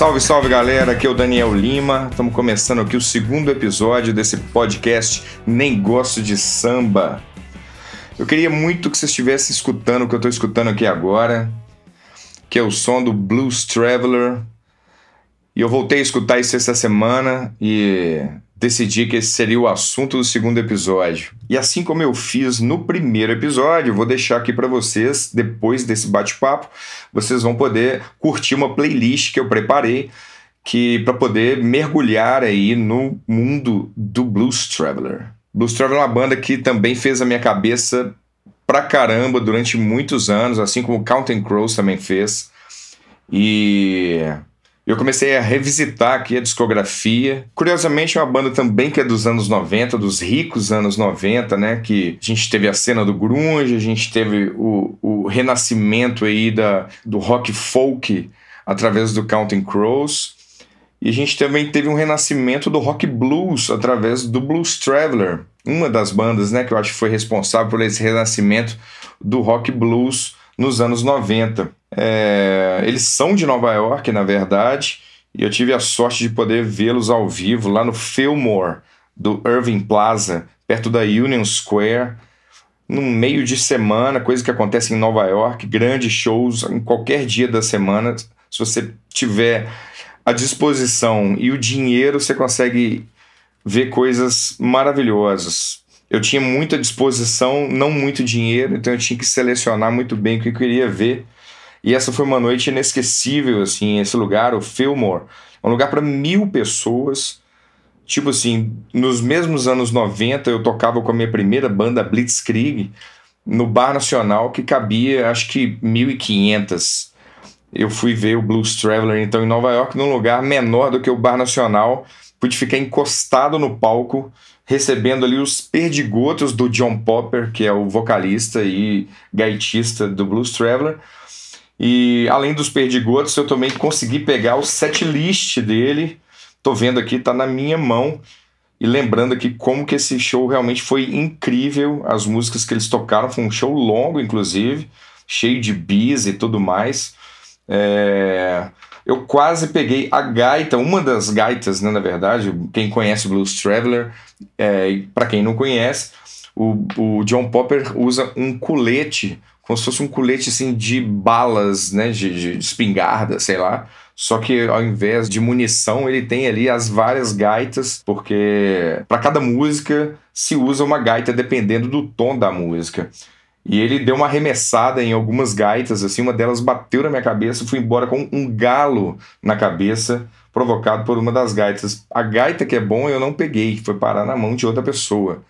Salve, salve galera, aqui é o Daniel Lima. Estamos começando aqui o segundo episódio desse podcast Nem Gosto de Samba. Eu queria muito que você estivesse escutando o que eu estou escutando aqui agora, que é o som do Blues Traveler. E eu voltei a escutar isso essa semana e decidi que esse seria o assunto do segundo episódio. E assim como eu fiz no primeiro episódio, vou deixar aqui para vocês, depois desse bate-papo, vocês vão poder curtir uma playlist que eu preparei que para poder mergulhar aí no mundo do Blues Traveler. Blues Traveler é uma banda que também fez a minha cabeça pra caramba durante muitos anos, assim como Counting Crows também fez. E eu comecei a revisitar aqui a discografia. Curiosamente, é uma banda também que é dos anos 90, dos ricos anos 90, né? Que a gente teve a cena do grunge, a gente teve o, o renascimento aí da, do rock folk através do Counting Crows. E a gente também teve um renascimento do rock blues através do Blues Traveler, uma das bandas né, que eu acho que foi responsável por esse renascimento do rock blues nos anos 90. É, eles são de Nova York, na verdade, e eu tive a sorte de poder vê-los ao vivo lá no Fillmore, do Irving Plaza, perto da Union Square, no meio de semana, coisa que acontece em Nova York, grandes shows em qualquer dia da semana. Se você tiver a disposição e o dinheiro, você consegue ver coisas maravilhosas eu tinha muita disposição, não muito dinheiro, então eu tinha que selecionar muito bem o que eu queria ver. E essa foi uma noite inesquecível, assim, esse lugar, o Fillmore, um lugar para mil pessoas. Tipo assim, nos mesmos anos 90 eu tocava com a minha primeira banda Blitzkrieg no Bar Nacional que cabia acho que 1.500. Eu fui ver o Blues Traveler então em Nova York num lugar menor do que o Bar Nacional, pude ficar encostado no palco recebendo ali os perdigotos do John Popper, que é o vocalista e gaitista do Blues Traveler. E além dos perdigotos, eu também consegui pegar o set list dele. Tô vendo aqui, tá na minha mão. E lembrando aqui como que esse show realmente foi incrível. As músicas que eles tocaram foi um show longo, inclusive, cheio de bis e tudo mais. É eu quase peguei a gaita, uma das gaitas, né, na verdade, quem conhece o Blues Traveler, é, para quem não conhece, o, o John Popper usa um colete, como se fosse um colete assim, de balas, né, de, de espingarda, sei lá, só que ao invés de munição, ele tem ali as várias gaitas, porque para cada música se usa uma gaita dependendo do tom da música. E ele deu uma arremessada em algumas gaitas, assim, uma delas bateu na minha cabeça, fui embora com um galo na cabeça, provocado por uma das gaitas. A gaita que é bom eu não peguei, foi parar na mão de outra pessoa.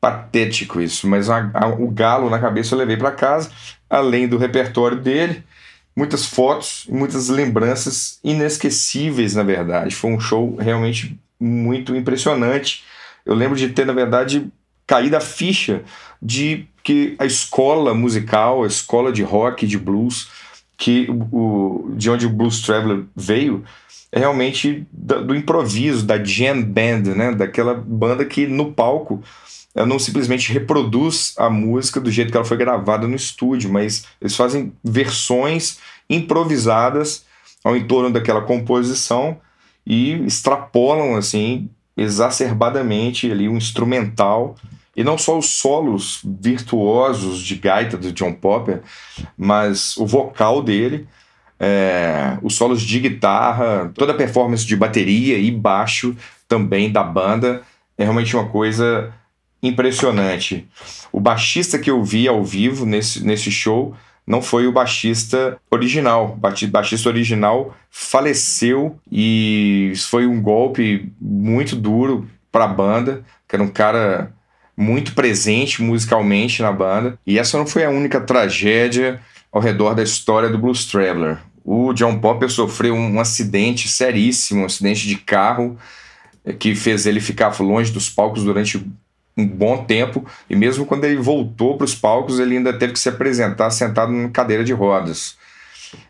Patético isso, mas a, a, o galo na cabeça eu levei para casa, além do repertório dele, muitas fotos, muitas lembranças inesquecíveis, na verdade. Foi um show realmente muito impressionante. Eu lembro de ter, na verdade, caído a ficha de que a escola musical, a escola de rock, de blues, que o, de onde o Blues Traveler veio, é realmente do, do improviso, da jam band, né? daquela banda que no palco não simplesmente reproduz a música do jeito que ela foi gravada no estúdio, mas eles fazem versões improvisadas ao entorno daquela composição e extrapolam assim exacerbadamente ali um instrumental e não só os solos virtuosos de gaita do John Popper, mas o vocal dele, é, os solos de guitarra, toda a performance de bateria e baixo também da banda é realmente uma coisa impressionante. O baixista que eu vi ao vivo nesse, nesse show não foi o baixista original. O baixista original faleceu e isso foi um golpe muito duro para a banda, que era um cara muito presente musicalmente na banda. E essa não foi a única tragédia ao redor da história do Blues Traveler. O John Popper sofreu um acidente seríssimo, um acidente de carro eh, que fez ele ficar longe dos palcos durante um bom tempo e mesmo quando ele voltou para os palcos ele ainda teve que se apresentar sentado numa cadeira de rodas.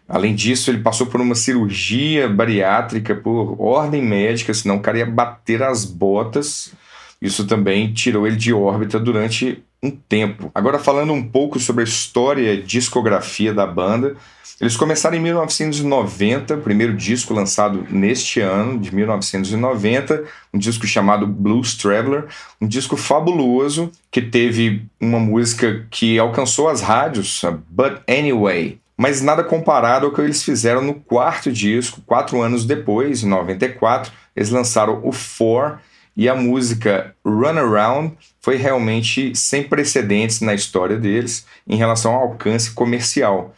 Além disso, ele passou por uma cirurgia bariátrica por ordem médica, senão o cara ia bater as botas isso também tirou ele de órbita durante um tempo. Agora falando um pouco sobre a história e discografia da banda, eles começaram em 1990, o primeiro disco lançado neste ano, de 1990, um disco chamado Blues Traveler, um disco fabuloso que teve uma música que alcançou as rádios, But Anyway, mas nada comparado ao que eles fizeram no quarto disco, quatro anos depois, em 94, eles lançaram o Four e a música Run Around foi realmente sem precedentes na história deles em relação ao alcance comercial.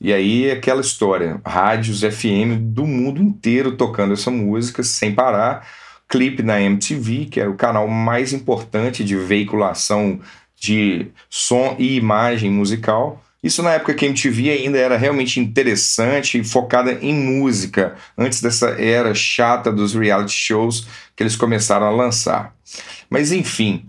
E aí aquela história, rádios FM do mundo inteiro tocando essa música sem parar, clipe na MTV, que era o canal mais importante de veiculação de som e imagem musical. Isso na época que a MTV ainda era realmente interessante e focada em música, antes dessa era chata dos reality shows que eles começaram a lançar. Mas enfim,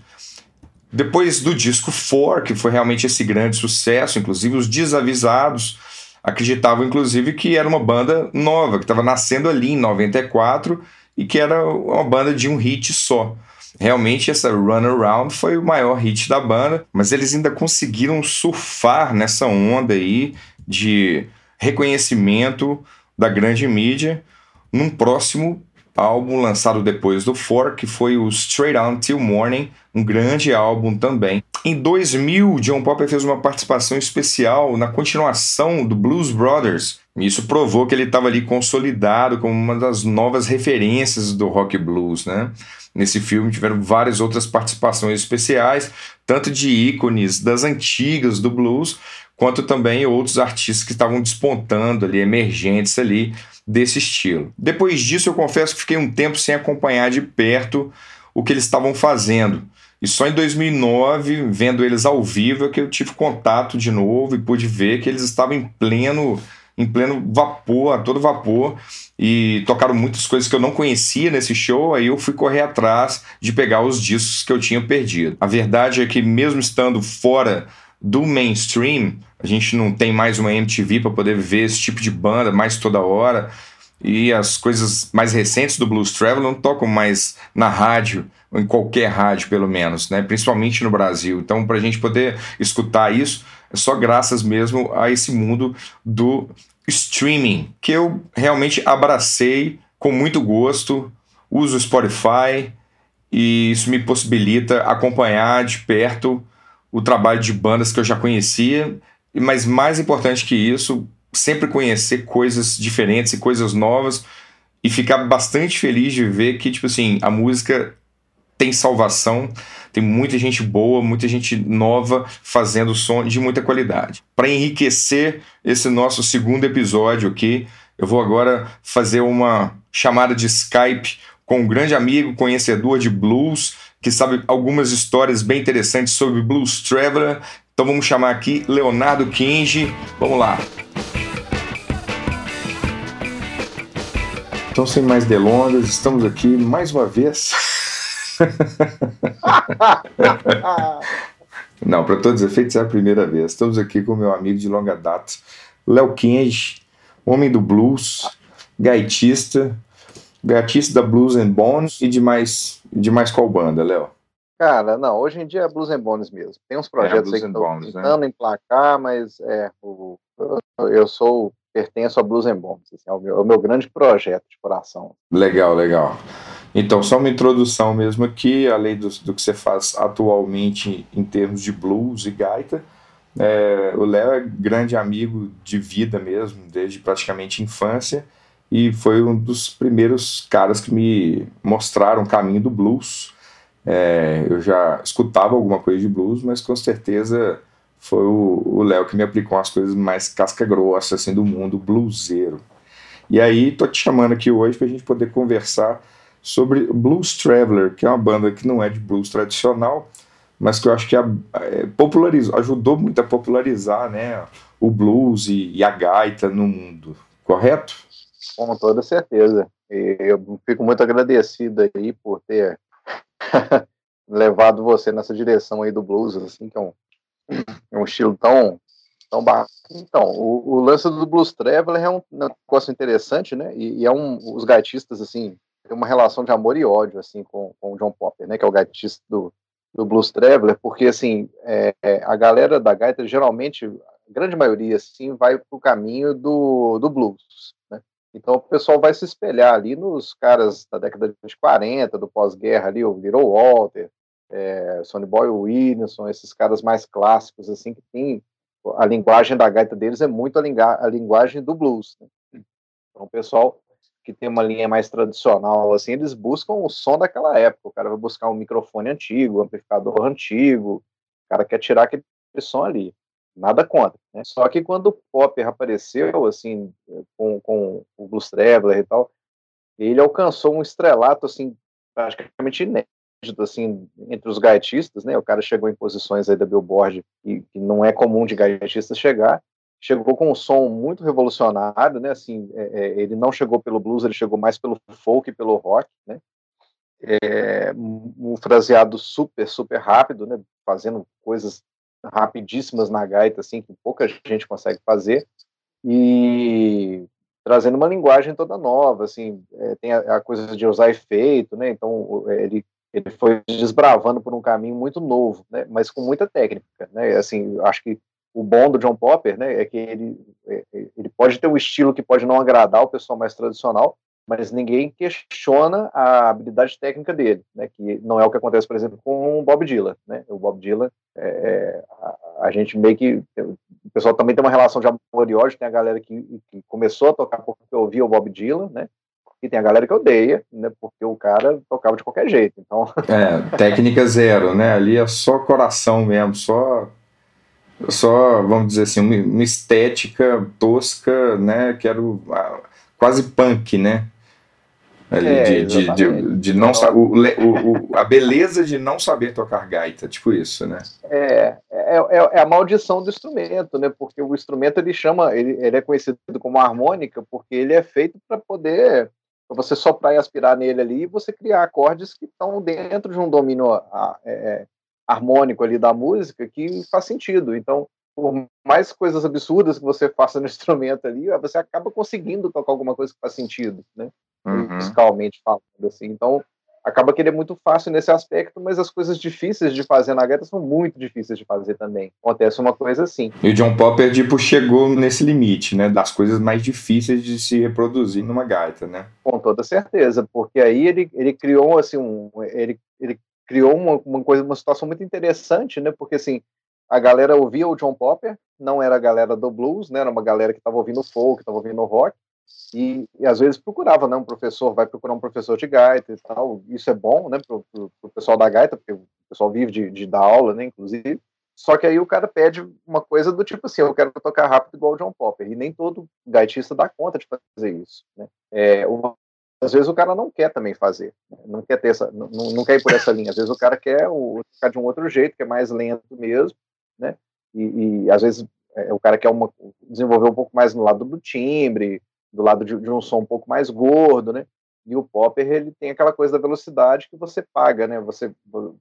depois do disco 4, que foi realmente esse grande sucesso, inclusive os desavisados acreditavam inclusive que era uma banda nova, que estava nascendo ali em 94 e que era uma banda de um hit só. Realmente essa Run Around foi o maior hit da banda, mas eles ainda conseguiram surfar nessa onda aí de reconhecimento da grande mídia num próximo álbum lançado depois do Four, que foi o Straight On Till Morning, um grande álbum também. Em 2000, John Popper fez uma participação especial na continuação do Blues Brothers. Isso provou que ele estava ali consolidado como uma das novas referências do rock blues, né? Nesse filme tiveram várias outras participações especiais, tanto de ícones das antigas do blues, quanto também outros artistas que estavam despontando ali, emergentes ali desse estilo. Depois disso, eu confesso que fiquei um tempo sem acompanhar de perto o que eles estavam fazendo. E só em 2009, vendo eles ao vivo, é que eu tive contato de novo e pude ver que eles estavam em pleno em pleno vapor, a todo vapor, e tocaram muitas coisas que eu não conhecia nesse show, aí eu fui correr atrás de pegar os discos que eu tinha perdido. A verdade é que mesmo estando fora do mainstream, a gente não tem mais uma MTV para poder ver esse tipo de banda mais toda hora. E as coisas mais recentes do Blues Travel não tocam mais na rádio, em qualquer rádio, pelo menos, né? principalmente no Brasil. Então, para a gente poder escutar isso, é só graças mesmo a esse mundo do streaming, que eu realmente abracei com muito gosto, uso o Spotify e isso me possibilita acompanhar de perto o trabalho de bandas que eu já conhecia. Mas mais importante que isso, sempre conhecer coisas diferentes e coisas novas e ficar bastante feliz de ver que, tipo assim, a música tem salvação, tem muita gente boa, muita gente nova fazendo som de muita qualidade. Para enriquecer esse nosso segundo episódio aqui, eu vou agora fazer uma chamada de Skype com um grande amigo, conhecedor de blues, que sabe algumas histórias bem interessantes sobre Blues Traveler então vamos chamar aqui Leonardo Kinge. Vamos lá. Então, sem mais delongas, estamos aqui mais uma vez. Não, para todos os efeitos é a primeira vez. Estamos aqui com meu amigo de longa data, Léo Kinge, homem do blues, gaitista, gaitista da Blues and Bones e de mais, de mais qual banda, Léo? Cara, não, hoje em dia é Blues and Bones mesmo. Tem uns projetos é, aí que estão né? tentando né? emplacar, mas é, o, eu sou, pertenço a Blues and Bones, assim, é, o meu, é o meu grande projeto de coração. Legal, legal. Então, só uma introdução mesmo aqui, além do, do que você faz atualmente em termos de blues e gaita. É, o Léo é grande amigo de vida mesmo, desde praticamente infância, e foi um dos primeiros caras que me mostraram o caminho do blues. É, eu já escutava alguma coisa de blues, mas com certeza foi o Léo que me aplicou as coisas mais casca grossa assim, do mundo bluseiro. E aí tô te chamando aqui hoje para a gente poder conversar sobre Blues Traveler, que é uma banda que não é de blues tradicional, mas que eu acho que é, popularizou, ajudou muito a popularizar né, o blues e, e a gaita no mundo, correto? Com toda certeza. E eu fico muito agradecido aí por ter levado você nessa direção aí do blues, assim, que é um, é um estilo tão, tão. Então, o, o, lance do Blues Traveler é um negócio interessante, né? E, e, é um, os gaitistas, assim, tem uma relação de amor e ódio, assim, com, com o John Popper, né? Que é o gaitista do, do Blues Traveler, porque assim é, a galera da gaita geralmente, a grande maioria assim, vai para o caminho do, do blues. Né? Então o pessoal vai se espelhar ali nos caras da década de 40, do pós-guerra ali, o Little Walter, é, Sonny Boy Williamson, esses caras mais clássicos assim que tem a linguagem da gaita deles é muito a, a linguagem do blues. Né? Então o pessoal que tem uma linha mais tradicional, assim, eles buscam o som daquela época. O cara vai buscar um microfone antigo, um amplificador antigo, o cara quer tirar aquele som ali. Nada contra. Né? Só que quando o Popper apareceu, assim, com, com o Blues Traveler e tal, ele alcançou um estrelato, assim, praticamente inédito, assim, entre os gaitistas, né? O cara chegou em posições aí da Billboard e que não é comum de gaitistas chegar, chegou com um som muito revolucionário, né? Assim, é, é, ele não chegou pelo blues, ele chegou mais pelo folk e pelo rock, né? É, um fraseado super, super rápido, né? Fazendo coisas rapidíssimas na gaita, assim, que pouca gente consegue fazer e trazendo uma linguagem toda nova, assim, é, tem a, a, coisa de usar efeito, né? Então ele ele foi desbravando por um caminho muito novo, né? Mas com muita técnica, né? Assim, acho que o bom do John Popper, né, é que ele, é, é, ele pode ter um estilo que pode não agradar o pessoal mais tradicional, mas ninguém questiona a habilidade técnica dele, né, que não é o que acontece, por exemplo, com o Bob Dylan, né, o Bob Dylan, é, é a, a, gente meio que, o pessoal também tem uma relação de amor e ódio, tem a galera que, que começou a tocar porque ouvia o Bob Dylan, né, e tem a galera que odeia, né, porque o cara tocava de qualquer jeito, então... É, técnica zero, né, ali é só coração mesmo, só só, vamos dizer assim, uma, estética tosca, né? Que era quase punk, né? Ali, é, de, de, de, de, não o, o, a beleza de não saber tocar gaita, tipo isso, né? É, é, é, é, a maldição do instrumento, né? Porque o instrumento ele chama, ele, ele é conhecido como harmônica porque ele é feito para poder para você soprar e aspirar nele ali e você criar acordes que estão dentro de um domínio é, harmônico ali da música que faz sentido. Então, por mais coisas absurdas que você faça no instrumento ali, você acaba conseguindo tocar alguma coisa que faz sentido, né? Uhum. Musicalmente falando, assim. Então, acaba que ele é muito fácil nesse aspecto, mas as coisas difíceis de fazer na gaita são muito difíceis de fazer também. Acontece uma coisa assim. E o John Popper, tipo, chegou nesse limite, né? Das coisas mais difíceis de se reproduzir numa gaita, né? Com toda certeza, porque aí ele, ele criou, assim, um... Ele, ele criou uma, uma coisa, uma situação muito interessante, né? Porque assim, a galera ouvia o John Popper, não era a galera do blues, né? Era uma galera que estava ouvindo folk, estava ouvindo rock, e, e, às vezes procurava, né? Um professor vai procurar um professor de gaita e tal. Isso é bom, né? Pro, pro, pro pessoal da gaita, porque o pessoal vive de, de dar aula, né? Inclusive. Só que aí o cara pede uma coisa do tipo assim, eu quero tocar rápido igual o John Popper. E nem todo gaitista dá conta de fazer isso. Né? É, às vezes o cara não quer também fazer, né? não quer ter essa, não, não quer ir por essa linha. Às vezes o cara quer o, ficar de um outro jeito, que é mais lento mesmo, né? E, e às vezes é, o cara quer uma, desenvolver um pouco mais no lado do timbre, do lado de, de, um som um pouco mais gordo, né? E o popper ele tem aquela coisa da velocidade que você paga, né? Você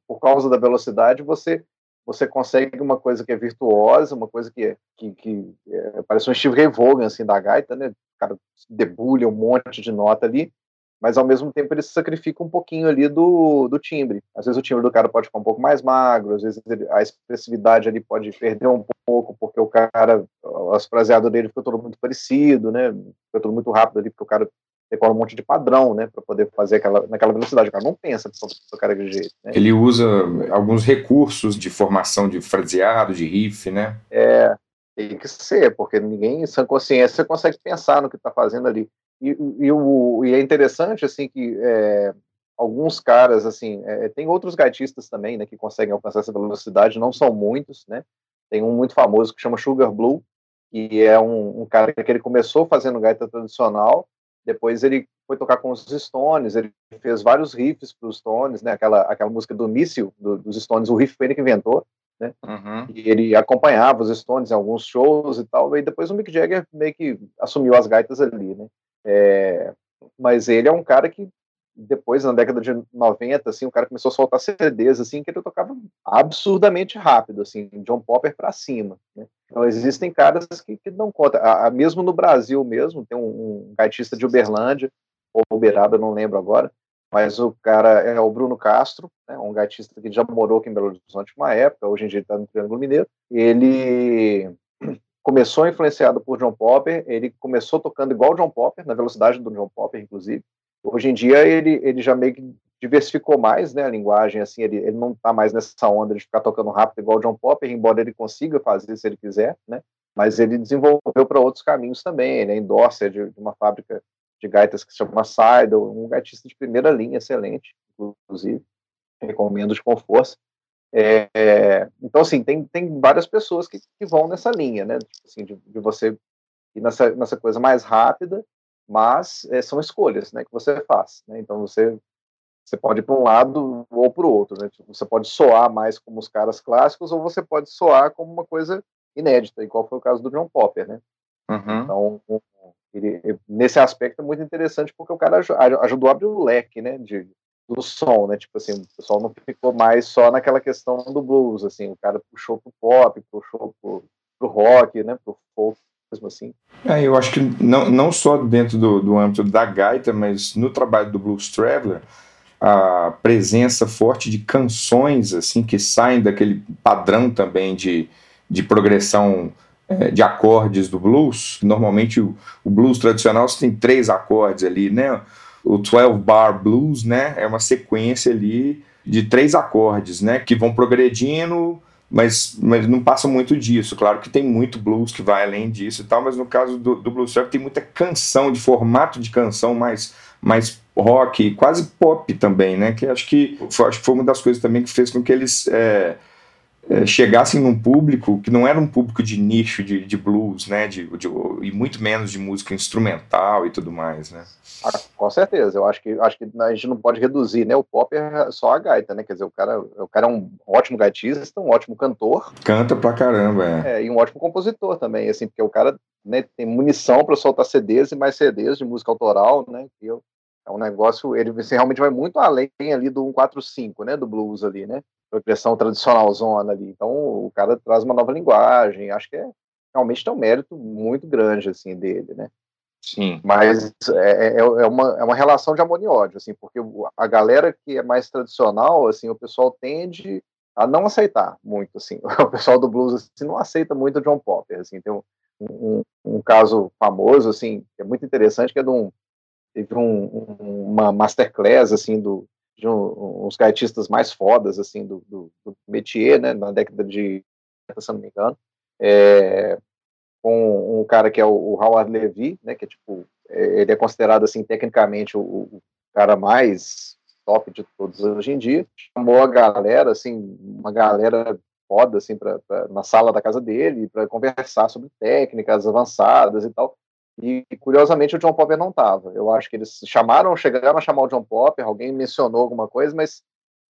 por causa da velocidade você você consegue uma coisa que é virtuosa, uma coisa que, que, que é, parece um Steve Ray Vaughan assim da gaita, né? O cara debulha um monte de nota ali mas ao mesmo tempo ele se sacrifica um pouquinho ali do, do timbre. Às vezes o timbre do cara pode ficar um pouco mais magro, às vezes ele, a expressividade ali pode perder um pouco, porque o cara, as fraseadas dele ficou todo muito parecido, né? Ficou tudo muito rápido ali, porque o cara decora um monte de padrão, né, para poder fazer aquela, naquela velocidade. O cara não pensa para cara de jeito. Né? Ele usa alguns recursos de formação de fraseado, de riff, né? É, tem que ser, porque ninguém, sem consciência, consegue pensar no que está fazendo ali. E, e, o, e é interessante, assim, que é, alguns caras, assim, é, tem outros gaitistas também, né, que conseguem alcançar essa velocidade, não são muitos, né, tem um muito famoso que chama Sugar Blue, que é um, um cara que ele começou fazendo gaita tradicional, depois ele foi tocar com os Stones, ele fez vários riffs para os Stones, né, aquela, aquela música do Míssil, do, dos Stones, o riff foi ele que inventou, né? Uhum. E ele acompanhava os Stones em alguns shows e tal, e depois o Mick Jagger meio que assumiu as gaitas ali, né? É, mas ele é um cara que depois, na década de 90, assim, o cara começou a soltar CDs, assim, que ele tocava absurdamente rápido, assim, John Popper para cima, né? Então, existem caras que, que não conta. A, a, mesmo no Brasil mesmo, tem um, um gaitista de Uberlândia, ou Uberaba, não lembro agora, mas o cara é o Bruno Castro, né, um gaitista que já morou aqui em Belo Horizonte uma época, hoje em dia está no Triângulo Mineiro. Ele começou influenciado por John Popper, ele começou tocando igual John Popper, na velocidade do John Popper, inclusive. Hoje em dia ele, ele já meio que diversificou mais né, a linguagem, assim, ele, ele não está mais nessa onda de ficar tocando rápido igual John Popper, embora ele consiga fazer se ele quiser, né? Mas ele desenvolveu para outros caminhos também, ele é endorser de, de uma fábrica de gaitas que se chama Seidel, um gaitista de primeira linha, excelente, inclusive, recomendo com força. É, então, assim, tem, tem várias pessoas que, que vão nessa linha, né? Tipo assim, de, de, você ir nessa, nessa coisa mais rápida, mas é, são escolhas né, que você faz. Né? Então, você, você pode ir para um lado ou para o outro. Né? Tipo, você pode soar mais como os caras clássicos ou você pode soar como uma coisa inédita, igual foi o caso do John Popper, né? Uhum. Então, ele, nesse aspecto é muito interessante porque o cara ajudou a abrir o leque, né, de, do som, né? Tipo assim, o pessoal não ficou mais só naquela questão do blues, assim, o cara puxou pro pop, puxou pro, pro rock, né? Pro folk, mesmo assim. É, eu acho que não, não só dentro do, do âmbito da gaita, mas no trabalho do Blues Traveler, a presença forte de canções, assim, que saem daquele padrão também de, de progressão é, de acordes do blues. Normalmente o, o blues tradicional tem três acordes ali, né? O 12 bar blues, né? É uma sequência ali de três acordes, né? Que vão progredindo, mas, mas não passa muito disso. Claro que tem muito blues que vai além disso e tal, mas no caso do, do blues rock tem muita canção, de formato de canção mais, mais rock, quase pop também, né? Que acho que, foi, acho que foi uma das coisas também que fez com que eles é, chegassem num público que não era um público de nicho de, de blues, né, de, de, e muito menos de música instrumental e tudo mais, né? Ah, com certeza, eu acho que acho que a gente não pode reduzir, né, o pop é só a gaita, né, quer dizer, o cara, o cara é um ótimo gaitista, um ótimo cantor. Canta pra caramba, é. é e um ótimo compositor também, assim, porque o cara né, tem munição para soltar CDs e mais CDs de música autoral, né, que eu, é um negócio, ele realmente vai muito além ali do 145, né, do blues ali, né, progressão tradicional zona ali. Então o cara traz uma nova linguagem, acho que é realmente tem um mérito muito grande assim dele, né? Sim. Mas é, é, é, uma, é uma relação de amor e ódio, assim, porque a galera que é mais tradicional, assim, o pessoal tende a não aceitar muito, assim. O pessoal do blues assim, não aceita muito o John Popper, assim. Tem um, um, um caso famoso, assim, que é muito interessante, que é de um teve um, uma masterclass, assim, do, de um, uns gaitistas mais fodas, assim, do, do, do métier, né, na década de, se não me engano, é, com um cara que é o, o, Howard Levy, né, que é tipo, é, ele é considerado, assim, tecnicamente o, o, cara mais top de todos hoje em dia, chamou a galera, assim, uma galera foda, assim, pra, pra na sala da casa dele, para conversar sobre técnicas avançadas e tal, e, curiosamente, o John Popper não estava. Eu acho que eles chamaram, chegaram a chamar o John Popper, alguém mencionou alguma coisa, mas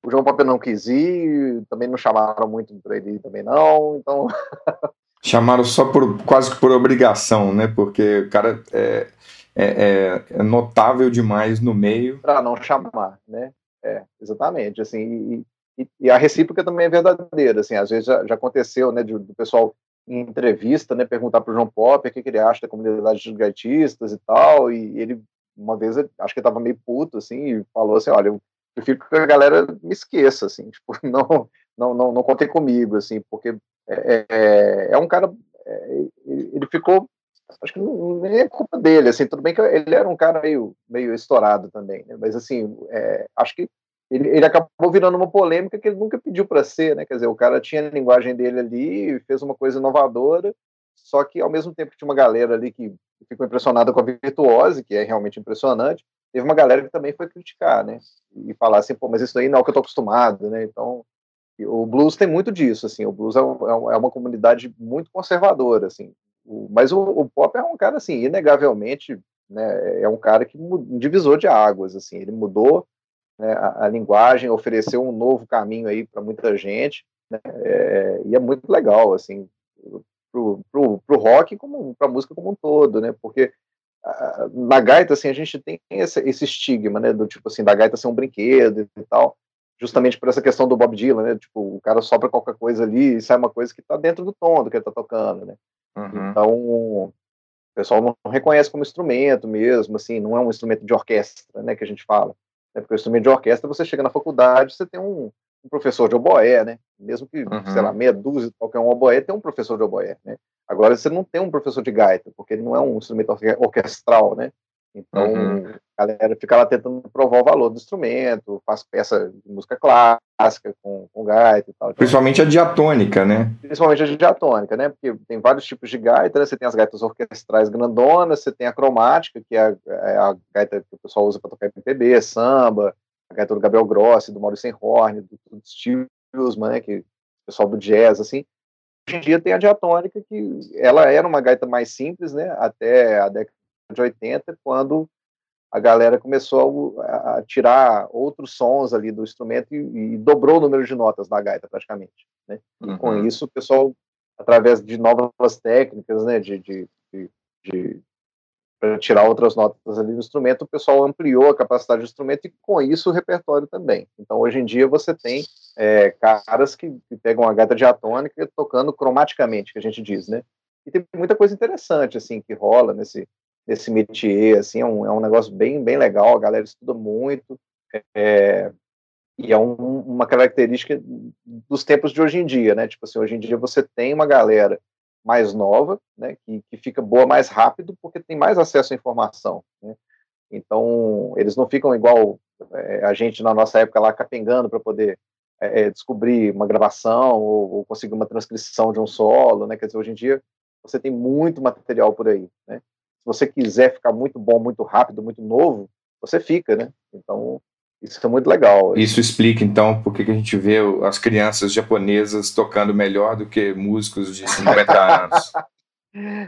o John Popper não quis ir, também não chamaram muito para ele também não, então... chamaram só por quase que por obrigação, né? Porque o cara é, é, é, é notável demais no meio. Para não chamar, né? É, exatamente. Assim, e, e, a recíproca também é verdadeira. Assim, às vezes já, já aconteceu, né, do pessoal em entrevista, né, perguntar para o João Pop o que, que, ele acha da comunidade de gaitistas e tal, e ele, uma vez, acho que estava meio puto, assim, e falou assim, olha, eu prefiro que a galera me esqueça, assim, tipo, não, não, não, não contem comigo, assim, porque é, é, é um cara, é, ele ficou, acho que não, nem é culpa dele, assim, tudo bem que ele era um cara meio, meio estourado também, né, mas, assim, é, acho que ele, ele acabou virando uma polêmica que ele nunca pediu para ser, né? Quer dizer, o cara tinha a linguagem dele ali, fez uma coisa inovadora, só que ao mesmo tempo que tinha uma galera ali que ficou impressionada com a virtuose, que é realmente impressionante, teve uma galera que também foi criticar, né? E falar assim, pô, mas isso aí não é o que eu tô acostumado, né? Então, o blues tem muito disso, assim, o blues é, é, é uma comunidade muito conservadora, assim, o, mas o, o, pop é um cara, assim, inegavelmente, né, é um cara que um divisor de águas, assim, ele mudou né, a, a, linguagem, ofereceu um novo caminho aí para muita gente, né, é, e é muito legal, assim, pro, pro, pro rock como para música como um todo, né, porque a, na gaita, assim, a gente tem esse, esse estigma, né, do tipo assim, da gaita ser um brinquedo e tal, justamente por essa questão do Bob Dylan, né, tipo, o cara sopra qualquer coisa ali e sai uma coisa que está dentro do tom do que ele está tocando, né, uhum. então o pessoal não reconhece como instrumento mesmo, assim, não é um instrumento de orquestra, né, que a gente fala. Né? Porque o instrumento de orquestra, você chega na faculdade, você tem um, um professor de oboé, né? Mesmo que, uhum. sei lá, meia dúzia, qualquer um oboé, tem um professor de oboé, né? Agora, você não tem um professor de gaita, porque ele não é um instrumento orquestral, né? Então, uhum. a galera fica lá tentando provar o valor do instrumento, faz peça de música clássica com, com gaita e tal. Então, principalmente a diatônica, né? Principalmente a diatônica, né? Porque tem vários tipos de gaita, né? Você tem as gaitas orquestrais grandonas, você tem a cromática, que é a, é a gaita que o pessoal usa para tocar MPB, samba, a gaita do Gabriel Grossi, do Maurício Horn, do, do Stilsman, né? Que, o pessoal do jazz, assim. Hoje em dia tem a diatônica, que ela era uma gaita mais simples, né? Até a década de 80, quando a galera começou a, a tirar outros sons ali do instrumento e, e, dobrou o número de notas da gaita praticamente. Né? Uhum. Com isso o pessoal, através de novas técnicas, né, de, de, de, de para tirar outras notas ali do instrumento, o pessoal ampliou a capacidade do instrumento e com isso o repertório também. Então hoje em dia você tem é, caras que, que, pegam a gaita diatônica tocando cromaticamente, que a gente diz, né? E tem muita coisa interessante assim que rola nesse nesse métier, assim, é um, é um negócio bem, bem legal, a galera estuda muito, é, e é um, uma característica dos tempos de hoje em dia, né, tipo assim, hoje em dia você tem uma galera mais nova, né, que, que fica boa mais rápido porque tem mais acesso à informação, né, então eles não ficam igual é, a gente na nossa época lá capengando para poder é, é, descobrir uma gravação ou, ou, conseguir uma transcrição de um solo, né, quer dizer, hoje em dia você tem muito material por aí, né, se você quiser ficar muito bom, muito rápido, muito novo, você fica, né? Então, isso é muito legal. Isso explica, então, por que a gente vê as crianças japonesas tocando melhor do que músicos de 50 anos.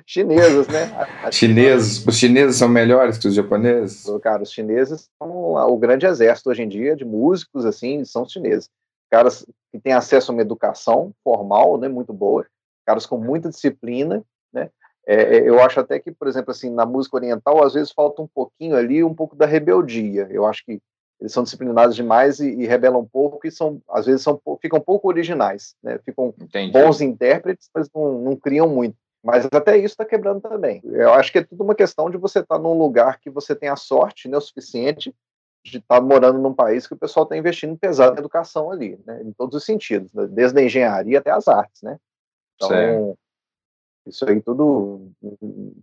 chineses, né? chineses, os chineses são melhores que os japoneses? Cara, os chineses são o grande exército hoje em dia de músicos, assim, são chineses. Caras que têm acesso a uma educação formal, né, muito boa, caras com muita disciplina, né? É, é, eu acho até que, por exemplo, assim, na música oriental, às vezes falta um pouquinho ali, um pouco da rebeldia. Eu acho que eles são disciplinados demais e, e rebelam um pouco e são, às vezes, são, ficam pouco originais, né? Ficam Entendi. bons intérpretes, mas não, não criam muito. Mas até isso está quebrando também. Eu acho que é tudo uma questão de você estar tá num lugar que você tem a sorte, né, o suficiente, de estar tá morando num país que o pessoal está investindo pesado em educação ali, né, em todos os sentidos, né, desde a engenharia até as artes, né. Então, certo. Isso aí tudo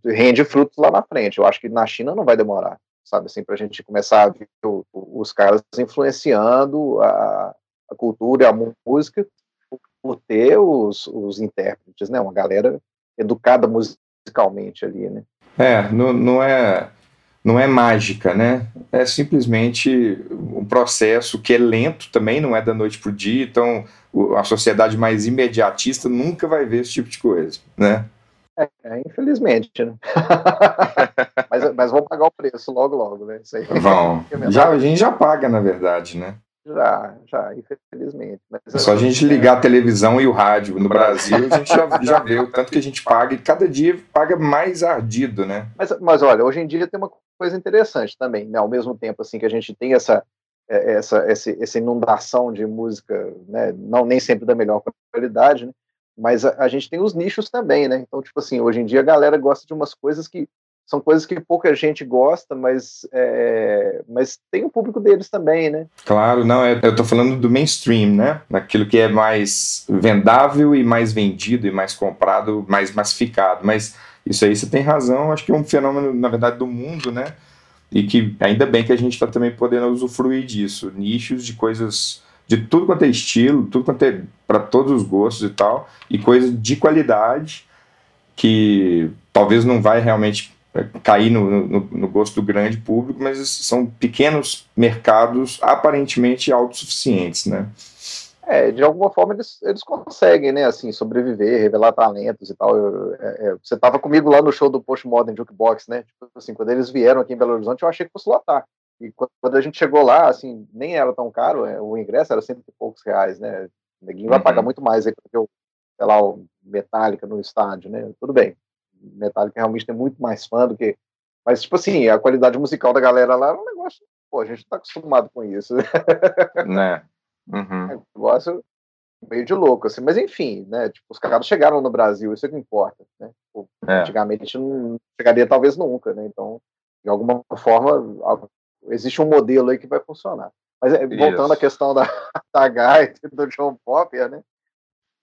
rende frutos lá na frente. Eu acho que na China não vai demorar, sabe, assim, para a gente começar a ver o, os caras influenciando a, a cultura, a música, por ter os, os intérpretes, né? Uma galera educada musicalmente ali, né? É, não, não é não é mágica, né? É simplesmente um processo que é lento também, não é da noite para o dia, então a sociedade mais imediatista nunca vai ver esse tipo de coisa, né? É, é infelizmente, né? mas, mas vão pagar o preço logo, logo, né? Isso aí. Vão. já, a gente já paga, na verdade, né? Já, já, infelizmente. Mas, é só a gente ligar a televisão e o rádio no Brasil, a gente já, já vê o tanto que a gente paga e cada dia paga mais ardido, né? Mas, mas olha, hoje em dia tem uma coisa interessante também, né? Ao mesmo tempo assim que a gente tem essa é, essa, essa, essa inundação de música, né? Não nem sempre da melhor qualidade, né? Mas a, a, gente tem os nichos também, né? Então, tipo assim, hoje em dia a galera gosta de umas coisas que são coisas que pouca gente gosta, mas, é, mas tem o público deles também, né? Claro, não, eu, eu tô falando do mainstream, né? Daquilo que é mais vendável e mais vendido e mais comprado, mais massificado. Mas isso aí você tem razão, acho que é um fenômeno, na verdade, do mundo, né? E que ainda bem que a gente está também podendo usufruir disso. Nichos de coisas de tudo quanto é estilo, tudo quanto é para todos os gostos e tal, e coisa de qualidade que talvez não vai realmente é, cair no, no, no, gosto do grande público, mas são pequenos mercados aparentemente autossuficientes, né? É, de alguma forma eles, eles conseguem, né, assim, sobreviver, revelar talentos e tal. Eu, é, é você estava comigo lá no show do Postmodern Jukebox, né? Tipo assim, quando eles vieram aqui em Belo Horizonte, eu achei que fosse lotar. E quando a gente chegou lá, assim, nem era tão caro, é, o ingresso era cento e poucos reais, né? O neguinho vai pagar uhum. muito mais aí que o, sei lá, o Metallica no estádio, né? Tudo bem. Metallica realmente tem muito mais fã do que. Mas, tipo assim, a qualidade musical da galera lá era um negócio. Pô, a gente tá acostumado com isso. Né? Uhum. É um negócio meio de louco, assim. Mas, enfim, né? Tipo, os caras chegaram no Brasil, isso é que importa, né? Tipo, é. Antigamente não chegaria talvez nunca, né? Então, de alguma forma, existe um modelo aí que vai funcionar. Mas é, voltando Isso. à questão da, da e do John Popper, né?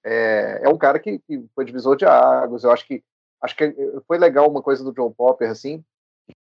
É, é um cara que, que, foi divisor de águas. Eu acho que acho que foi legal uma coisa do John Popper, assim.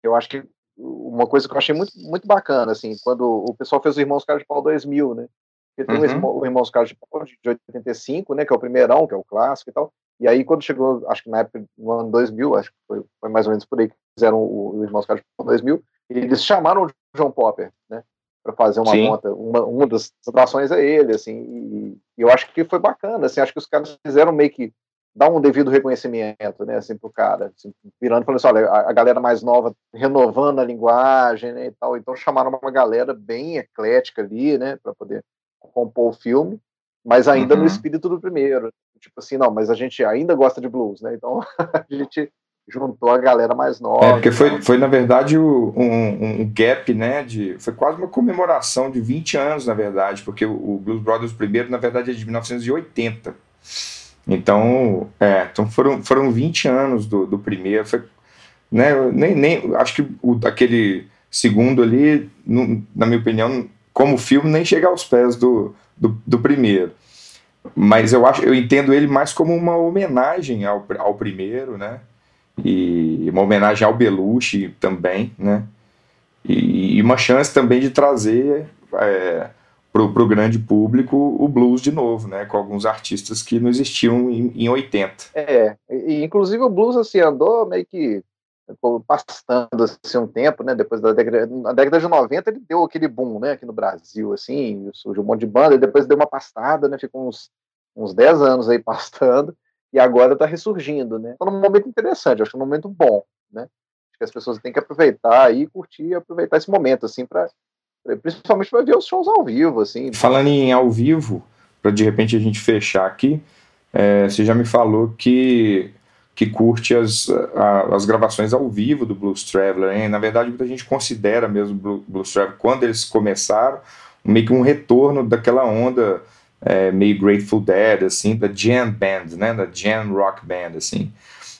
Eu acho que uma coisa que eu achei muito, muito bacana, assim, quando o pessoal fez o Irmãos Carlos de Pau 2000, né? Porque tem uhum. o Irmãos Carlos de de 85, né? Que é o primeirão, que é o clássico e tal. E aí, quando chegou, acho que na época, no ano 2000, acho que foi, foi mais ou menos por aí que fizeram o, o Irmãos Carlos de Pau 2000, eles chamaram o John Popper, né? Para fazer uma conta. Uma, uma das atrações é ele, assim. E, e, eu acho que foi bacana, assim. Acho que os caras fizeram meio que dar um devido reconhecimento, né, assim, pro cara, assim, virando e falando assim, olha, a, a, galera mais nova renovando a linguagem, né, e tal, então chamaram uma galera bem eclética ali, né, para poder compor o filme, mas ainda uhum. no espírito do primeiro, tipo assim, não, mas a gente ainda gosta de blues, né, então a gente juntou a galera mais nova. É, porque foi, foi na verdade, um, um, gap, né, de, foi quase uma comemoração de 20 anos, na verdade, porque o, o Blues Brothers primeiro, na verdade, é de 1980, então, é, então foram, foram 20 anos do, do primeiro. Foi, né, nem, nem, acho que o, aquele segundo ali, na minha opinião, como filme, nem chega aos pés do, do, do, primeiro. Mas eu acho, eu entendo ele mais como uma homenagem ao, ao primeiro, né? E uma homenagem ao Belushi também, né? E, e uma chance também de trazer é, para o grande público o blues de novo, né? Com alguns artistas que não existiam em, em 80. É, e inclusive o blues assim andou meio que passando assim, um tempo, né? Depois da década, na década de 90 ele deu aquele boom, né? Aqui no Brasil, assim, surgiu um monte de banda, e depois deu uma pastada, né? Ficou uns, uns 10 anos aí pastando, e agora está ressurgindo, né? Está num momento interessante, acho que um momento bom, né? Acho que as pessoas têm que aproveitar e curtir, aproveitar esse momento, assim, para principalmente para ver os shows ao vivo, assim. Falando em ao vivo, para de repente a gente fechar aqui, é, você já me falou que que curte as, a, as gravações ao vivo do Blues Traveler. Hein? Na verdade, muita gente considera mesmo o Blues Traveler, quando eles começaram, meio que um retorno daquela onda é, meio Grateful Dead, assim, da jam band, né, da jam rock band, assim.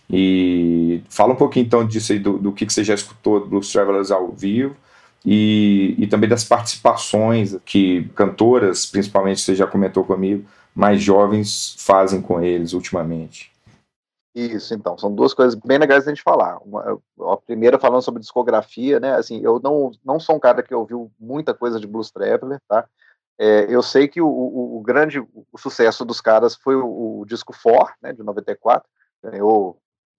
E fala um pouquinho então disso aí, do, do que, que você já escutou do Blues Travelers ao vivo, e, e também das participações que cantoras, principalmente você já comentou comigo, mais jovens fazem com eles ultimamente. Isso, então, são duas coisas bem legais a gente falar. Uma, a primeira falando sobre discografia, né? Assim, eu não, não sou um cara que ouviu muita coisa de Blues Traveler, tá? É, eu sei que o, o, o, grande o sucesso dos caras foi o, o disco For, né, de 94, ganhou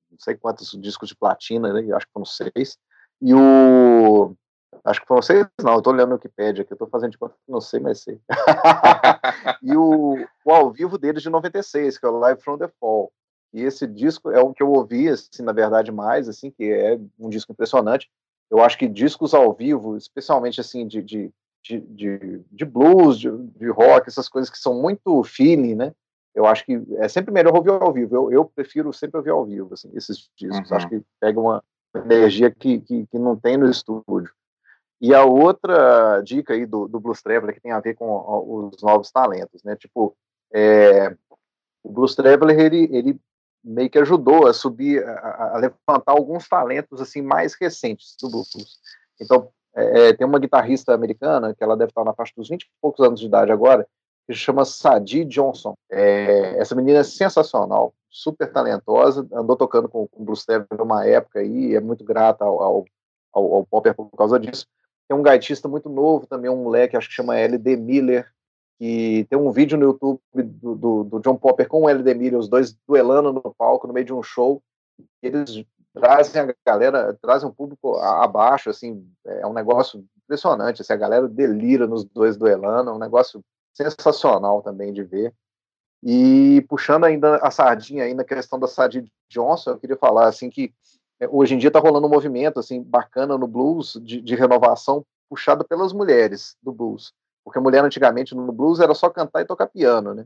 não sei quantos discos de platina, né, acho que foram seis, e o Acho que foram seis, não, eu tô olhando no Wikipedia aqui, eu tô fazendo de conta que não sei, mas sei. e o, o ao vivo deles de 96, que é o Live from the Fall. E esse disco é o que eu ouvi, assim, na verdade, mais, assim, que é um disco impressionante. Eu acho que discos ao vivo, especialmente, assim, de, de, de, de blues, de, de rock, essas coisas que são muito feeling, né? Eu acho que é sempre melhor ouvir ao vivo. Eu, eu prefiro sempre ouvir ao vivo, assim, esses discos. Uhum. Acho que pega uma energia que, que, que não tem no estúdio. E a outra dica aí do, do Blues Traveler que tem a ver com os novos talentos, né? Tipo, é, o Blues Traveler ele, ele meio que ajudou a subir, a, a, levantar alguns talentos assim mais recentes do blues. Então, é, é, tem uma guitarrista americana que ela deve estar na faixa dos 20 e poucos anos de idade agora, que se chama Sadie Johnson. É, essa menina é sensacional, super talentosa, andou tocando com, o Blues Traveler uma época aí, é muito grata ao, ao, ao, ao Popper por causa disso. Tem um gaitista muito novo também, um moleque, acho que chama LD Miller, que tem um vídeo no YouTube do, do, do John Popper com o Miller, os dois duelando no palco, no meio de um show. Eles trazem a galera, trazem um público abaixo, assim, é um negócio impressionante, assim, a galera delira nos dois duelando, é um negócio sensacional também de ver. E puxando ainda a sardinha aí na questão da Sadie Johnson, eu queria falar assim que é, hoje em dia está rolando um movimento assim bacana no blues de, de, renovação puxado pelas mulheres do blues, porque a mulher antigamente no blues era só cantar e tocar piano, né?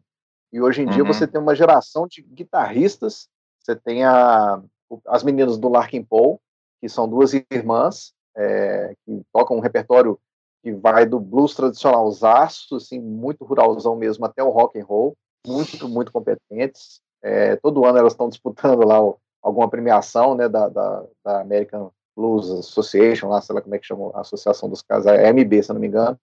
E hoje em uhum. dia você tem uma geração de guitarristas, você tem a, as meninas do Larkin Paul, que são duas irmãs é, que tocam um repertório que vai do blues tradicional zaço, assim, muito ruralzão mesmo, até o rock and roll, muito, muito competentes. É, todo ano elas estão disputando lá o, alguma premiação né, da, da, da American Blues Association, lá, sei lá como é que chama, a Associação dos Casais, é MB, se não me engano.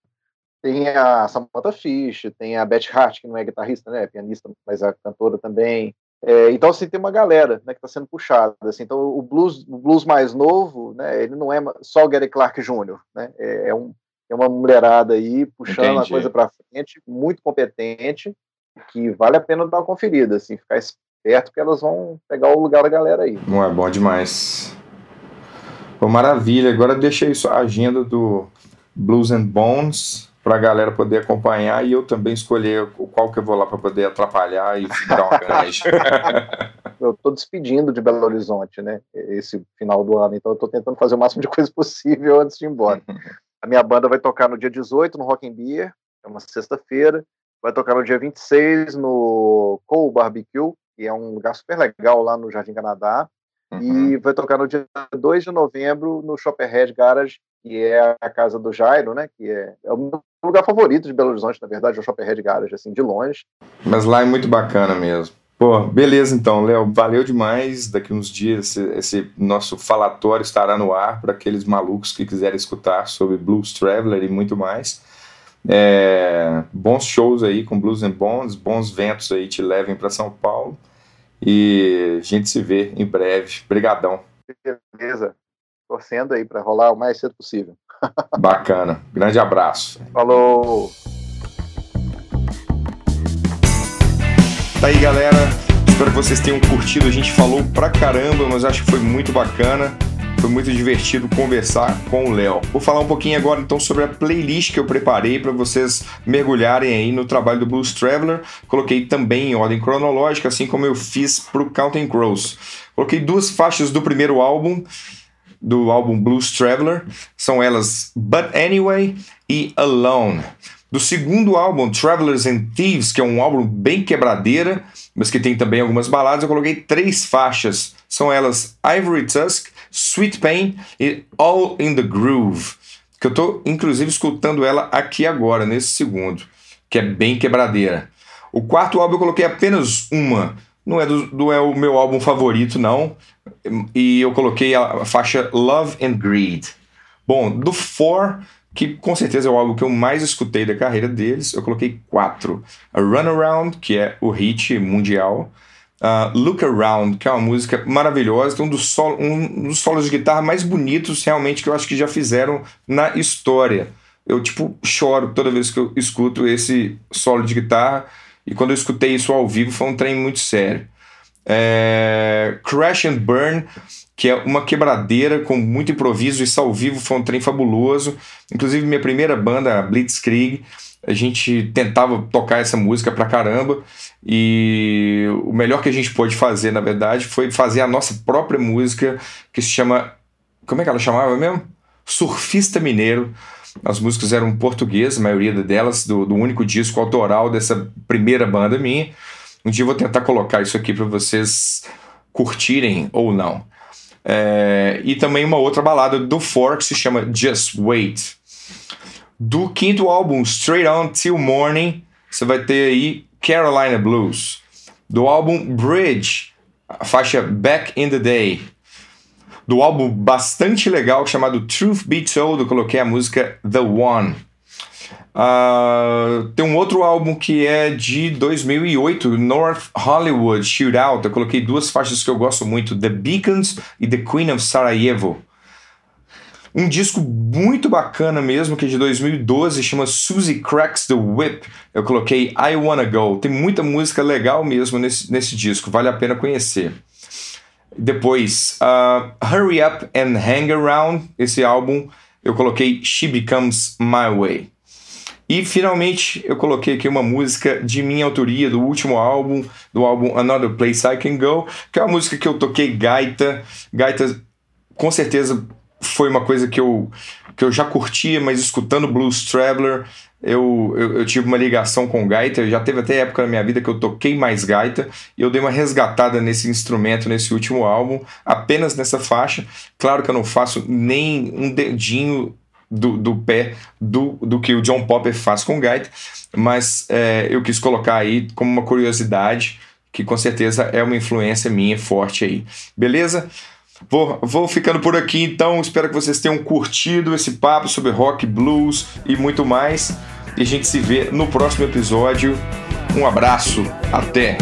Tem a Samantha Fish, tem a Beth Hart, que não é guitarrista, né, é pianista, mas é cantora também. É, então, assim, tem uma galera né, que está sendo puxada. Assim, então, o blues, o blues mais novo, né, ele não é só o Gary Clark Jr., né, é, é, um, é uma mulherada aí puxando Entendi. a coisa para frente, muito competente, que vale a pena dar uma conferida, assim, ficar esperto que elas vão pegar o lugar da galera aí. Não é bom demais. Pô, maravilha. Agora deixa isso a agenda do Blues and Bones para a galera poder acompanhar e eu também escolher qual que eu vou lá para poder atrapalhar e dar uma canja. eu estou despedindo de Belo Horizonte, né? Esse final do ano, então eu estou tentando fazer o máximo de coisa possível antes de ir embora. A minha banda vai tocar no dia 18 no Rock and Beer, é uma sexta-feira. Vai tocar no dia 26 no Coal Barbecue, que é um lugar super legal lá no Jardim Canadá. Uhum. E vai tocar no dia 2 de novembro no Shopperhead Garage, que é a casa do Jairo, né? Que é, é o meu lugar favorito de Belo Horizonte, na verdade, é o Shopperhead Garage, assim, de longe. Mas lá é muito bacana mesmo. Pô, beleza então, Léo, valeu demais. Daqui uns dias esse, esse nosso falatório estará no ar para aqueles malucos que quiserem escutar sobre Blues Traveler e muito mais. É, bons shows aí com Blues and Bones, bons ventos aí te levem para São Paulo. E a gente se vê em breve. Obrigadão. Beleza torcendo aí para rolar o mais cedo possível. Bacana. Grande abraço. Falou. Tá aí, galera. Espero que vocês tenham curtido. A gente falou pra caramba, mas acho que foi muito bacana. Foi muito divertido conversar com o Léo. Vou falar um pouquinho agora então sobre a playlist que eu preparei para vocês mergulharem aí no trabalho do Blues Traveler. Coloquei também em ordem cronológica, assim como eu fiz pro Counting Crows. Coloquei duas faixas do primeiro álbum do álbum Blues Traveler, são elas But Anyway e Alone. Do segundo álbum, Travelers and Thieves, que é um álbum bem quebradeira, mas que tem também algumas baladas, eu coloquei três faixas. São elas Ivory Tusk, Sweet Pain e All in the Groove, que eu estou inclusive escutando ela aqui agora, nesse segundo, que é bem quebradeira. O quarto álbum eu coloquei apenas uma, não é, do, não é o meu álbum favorito, não. E eu coloquei a faixa Love and Greed. Bom, do Four, que com certeza é o álbum que eu mais escutei da carreira deles, eu coloquei quatro. A Runaround, que é o hit mundial. Uh, Look Around, que é uma música maravilhosa, um dos, solo, um dos solos de guitarra mais bonitos realmente que eu acho que já fizeram na história. Eu, tipo, choro toda vez que eu escuto esse solo de guitarra e quando eu escutei isso ao vivo, foi um trem muito sério. É... Crash and Burn, que é uma quebradeira com muito improviso, isso ao vivo foi um trem fabuloso. Inclusive, minha primeira banda, Blitzkrieg, a gente tentava tocar essa música pra caramba e o melhor que a gente pôde fazer, na verdade, foi fazer a nossa própria música que se chama. Como é que ela chamava mesmo? Surfista Mineiro as músicas eram portuguesas, a maioria delas, do, do único disco autoral dessa primeira banda minha. Um dia eu vou tentar colocar isso aqui para vocês curtirem ou não. É, e também uma outra balada do Four que se chama Just Wait. Do quinto álbum, Straight On Till Morning, você vai ter aí Carolina Blues. Do álbum Bridge, a faixa Back in the Day do álbum bastante legal chamado Truth Be Told, eu coloquei a música The One. Uh, tem um outro álbum que é de 2008, North Hollywood Shootout. Eu coloquei duas faixas que eu gosto muito, The Beacons e The Queen of Sarajevo. Um disco muito bacana mesmo, que é de 2012, chama Susie Cracks the Whip. Eu coloquei I Wanna Go. Tem muita música legal mesmo nesse, nesse disco, vale a pena conhecer. Depois, uh, Hurry Up and Hang Around, esse álbum, eu coloquei She Becomes My Way. E finalmente eu coloquei aqui uma música de minha autoria do último álbum, do álbum Another Place I Can Go, que é uma música que eu toquei gaita. Gaita com certeza foi uma coisa que eu, que eu já curtia, mas escutando Blues Traveler eu, eu, eu, tive uma ligação com gaita, já teve até época na minha vida que eu toquei mais gaita, e eu dei uma resgatada nesse instrumento nesse último álbum, apenas nessa faixa. Claro que eu não faço nem um dedinho do, do pé do, do que o John Popper faz com o gaita, mas é, eu quis colocar aí como uma curiosidade, que com certeza é uma influência minha forte aí. Beleza? Vou, vou ficando por aqui então, espero que vocês tenham curtido esse papo sobre rock, blues e muito mais. E a gente se vê no próximo episódio. Um abraço, até!